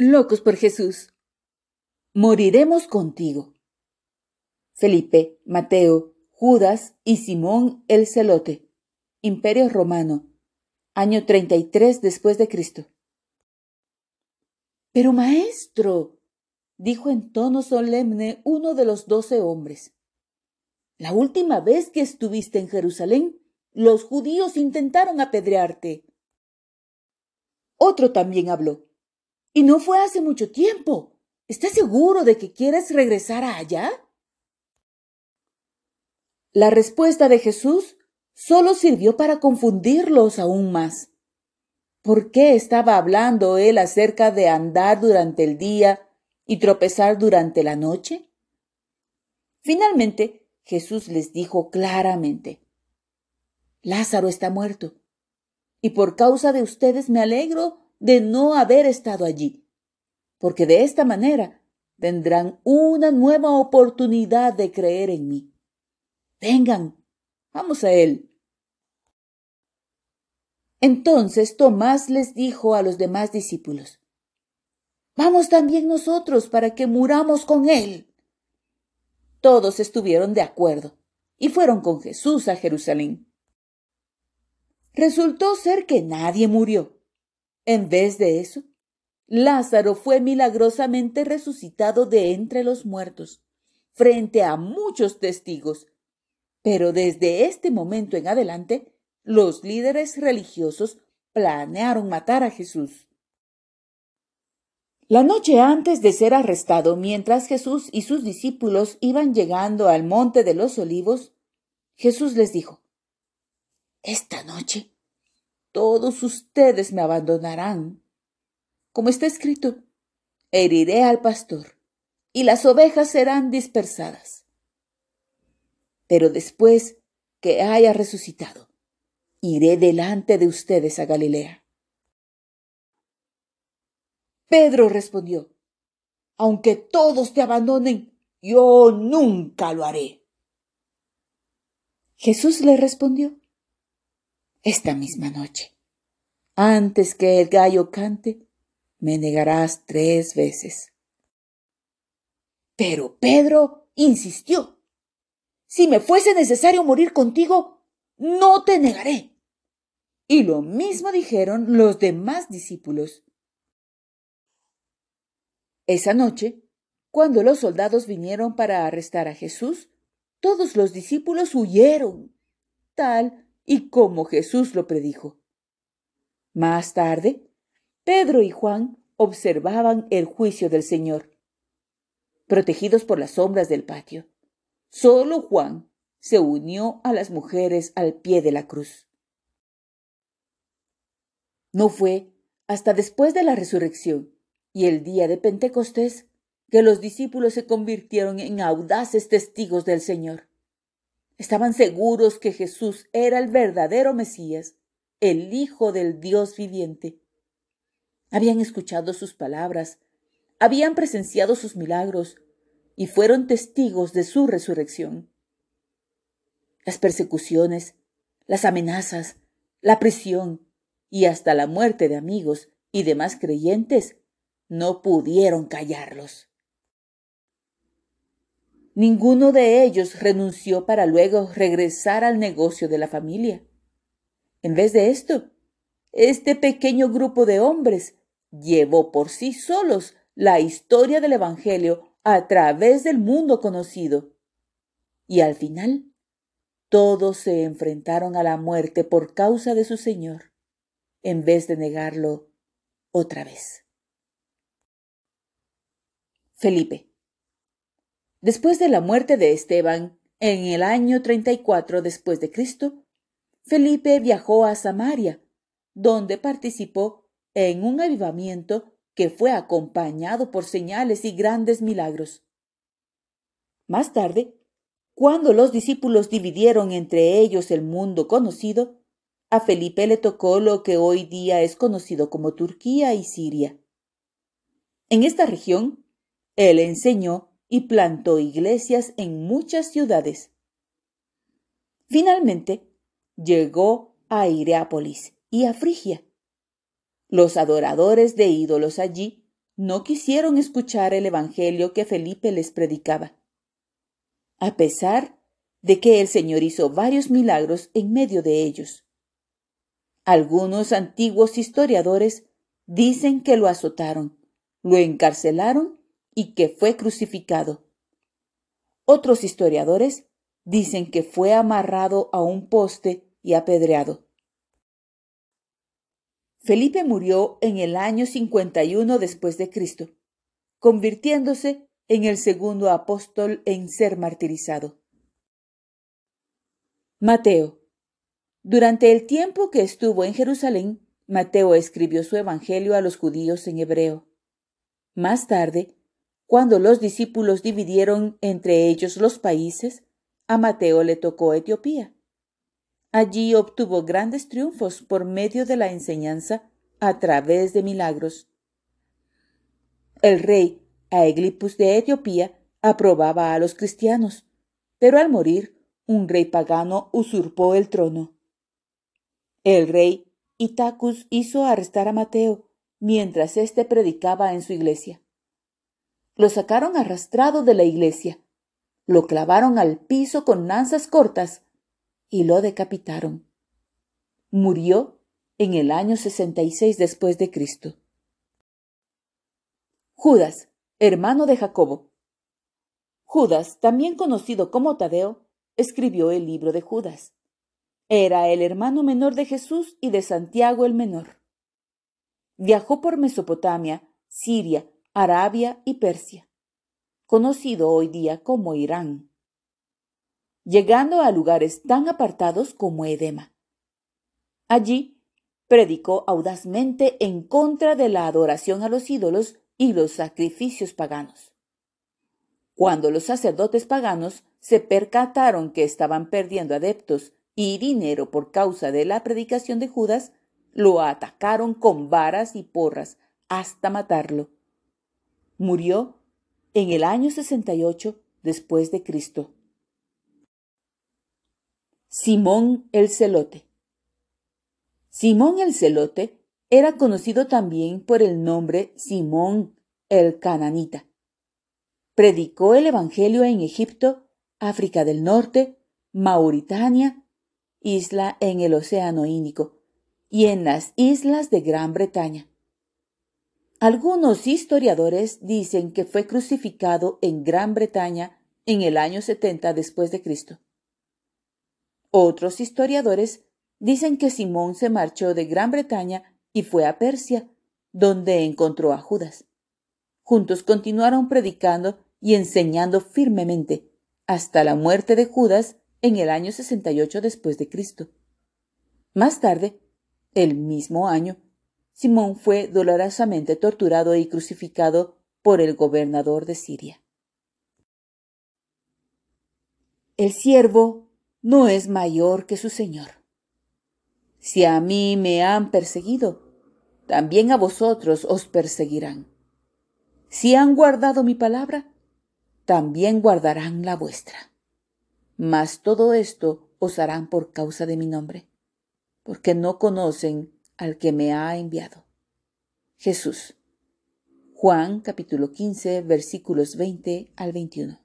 Locos por Jesús. Moriremos contigo. Felipe, Mateo, Judas y Simón el Celote. Imperio Romano. Año 33 después de Cristo. Pero maestro, dijo en tono solemne uno de los doce hombres, la última vez que estuviste en Jerusalén, los judíos intentaron apedrearte. Otro también habló. Y no fue hace mucho tiempo. ¿Estás seguro de que quieres regresar allá? La respuesta de Jesús solo sirvió para confundirlos aún más. ¿Por qué estaba hablando él acerca de andar durante el día y tropezar durante la noche? Finalmente, Jesús les dijo claramente, Lázaro está muerto, y por causa de ustedes me alegro de no haber estado allí, porque de esta manera tendrán una nueva oportunidad de creer en mí. Vengan, vamos a él. Entonces Tomás les dijo a los demás discípulos, Vamos también nosotros para que muramos con él. Todos estuvieron de acuerdo y fueron con Jesús a Jerusalén. Resultó ser que nadie murió en vez de eso, Lázaro fue milagrosamente resucitado de entre los muertos, frente a muchos testigos. Pero desde este momento en adelante, los líderes religiosos planearon matar a Jesús. La noche antes de ser arrestado, mientras Jesús y sus discípulos iban llegando al monte de los olivos, Jesús les dijo, Esta noche todos ustedes me abandonarán. Como está escrito, heriré al pastor y las ovejas serán dispersadas. Pero después que haya resucitado, iré delante de ustedes a Galilea. Pedro respondió, aunque todos te abandonen, yo nunca lo haré. Jesús le respondió, esta misma noche. Antes que el gallo cante, me negarás tres veces. Pero Pedro insistió. Si me fuese necesario morir contigo, no te negaré. Y lo mismo dijeron los demás discípulos. Esa noche, cuando los soldados vinieron para arrestar a Jesús, todos los discípulos huyeron, tal y como Jesús lo predijo. Más tarde, Pedro y Juan observaban el juicio del Señor, protegidos por las sombras del patio. Solo Juan se unió a las mujeres al pie de la cruz. No fue hasta después de la resurrección y el día de Pentecostés que los discípulos se convirtieron en audaces testigos del Señor. Estaban seguros que Jesús era el verdadero Mesías, el Hijo del Dios viviente. Habían escuchado sus palabras, habían presenciado sus milagros y fueron testigos de su resurrección. Las persecuciones, las amenazas, la prisión y hasta la muerte de amigos y demás creyentes no pudieron callarlos. Ninguno de ellos renunció para luego regresar al negocio de la familia. En vez de esto, este pequeño grupo de hombres llevó por sí solos la historia del Evangelio a través del mundo conocido. Y al final, todos se enfrentaron a la muerte por causa de su Señor, en vez de negarlo otra vez. Felipe. Después de la muerte de Esteban, en el año 34 después de Cristo, Felipe viajó a Samaria, donde participó en un avivamiento que fue acompañado por señales y grandes milagros. Más tarde, cuando los discípulos dividieron entre ellos el mundo conocido, a Felipe le tocó lo que hoy día es conocido como Turquía y Siria. En esta región, él enseñó y plantó iglesias en muchas ciudades. Finalmente, llegó a Ireápolis y a Frigia. Los adoradores de ídolos allí no quisieron escuchar el Evangelio que Felipe les predicaba. A pesar de que el Señor hizo varios milagros en medio de ellos. Algunos antiguos historiadores dicen que lo azotaron, lo encarcelaron y que fue crucificado. Otros historiadores dicen que fue amarrado a un poste y apedreado. Felipe murió en el año 51 después de Cristo, convirtiéndose en el segundo apóstol en ser martirizado. Mateo. Durante el tiempo que estuvo en Jerusalén, Mateo escribió su evangelio a los judíos en hebreo. Más tarde, cuando los discípulos dividieron entre ellos los países, a Mateo le tocó Etiopía. Allí obtuvo grandes triunfos por medio de la enseñanza a través de milagros. El rey Aeglipus de Etiopía aprobaba a los cristianos, pero al morir, un rey pagano usurpó el trono. El rey Itacus hizo arrestar a Mateo mientras éste predicaba en su iglesia. Lo sacaron arrastrado de la iglesia, lo clavaron al piso con lanzas cortas y lo decapitaron. Murió en el año 66 después de Cristo. Judas, hermano de Jacobo. Judas, también conocido como Tadeo, escribió el libro de Judas. Era el hermano menor de Jesús y de Santiago el menor. Viajó por Mesopotamia, Siria, Arabia y Persia, conocido hoy día como Irán llegando a lugares tan apartados como Edema. Allí predicó audazmente en contra de la adoración a los ídolos y los sacrificios paganos. Cuando los sacerdotes paganos se percataron que estaban perdiendo adeptos y dinero por causa de la predicación de Judas, lo atacaron con varas y porras hasta matarlo. Murió en el año 68 después de Cristo. Simón el Celote. Simón el Celote era conocido también por el nombre Simón el Cananita. Predicó el Evangelio en Egipto, África del Norte, Mauritania, isla en el Océano Índico, y en las islas de Gran Bretaña. Algunos historiadores dicen que fue crucificado en Gran Bretaña en el año 70 después de Cristo. Otros historiadores dicen que Simón se marchó de Gran Bretaña y fue a Persia, donde encontró a Judas. Juntos continuaron predicando y enseñando firmemente hasta la muerte de Judas en el año 68 después de Cristo. Más tarde, el mismo año, Simón fue dolorosamente torturado y crucificado por el gobernador de Siria. El siervo no es mayor que su Señor. Si a mí me han perseguido, también a vosotros os perseguirán. Si han guardado mi palabra, también guardarán la vuestra. Mas todo esto os harán por causa de mi nombre, porque no conocen al que me ha enviado. Jesús. Juan capítulo 15 versículos 20 al 21.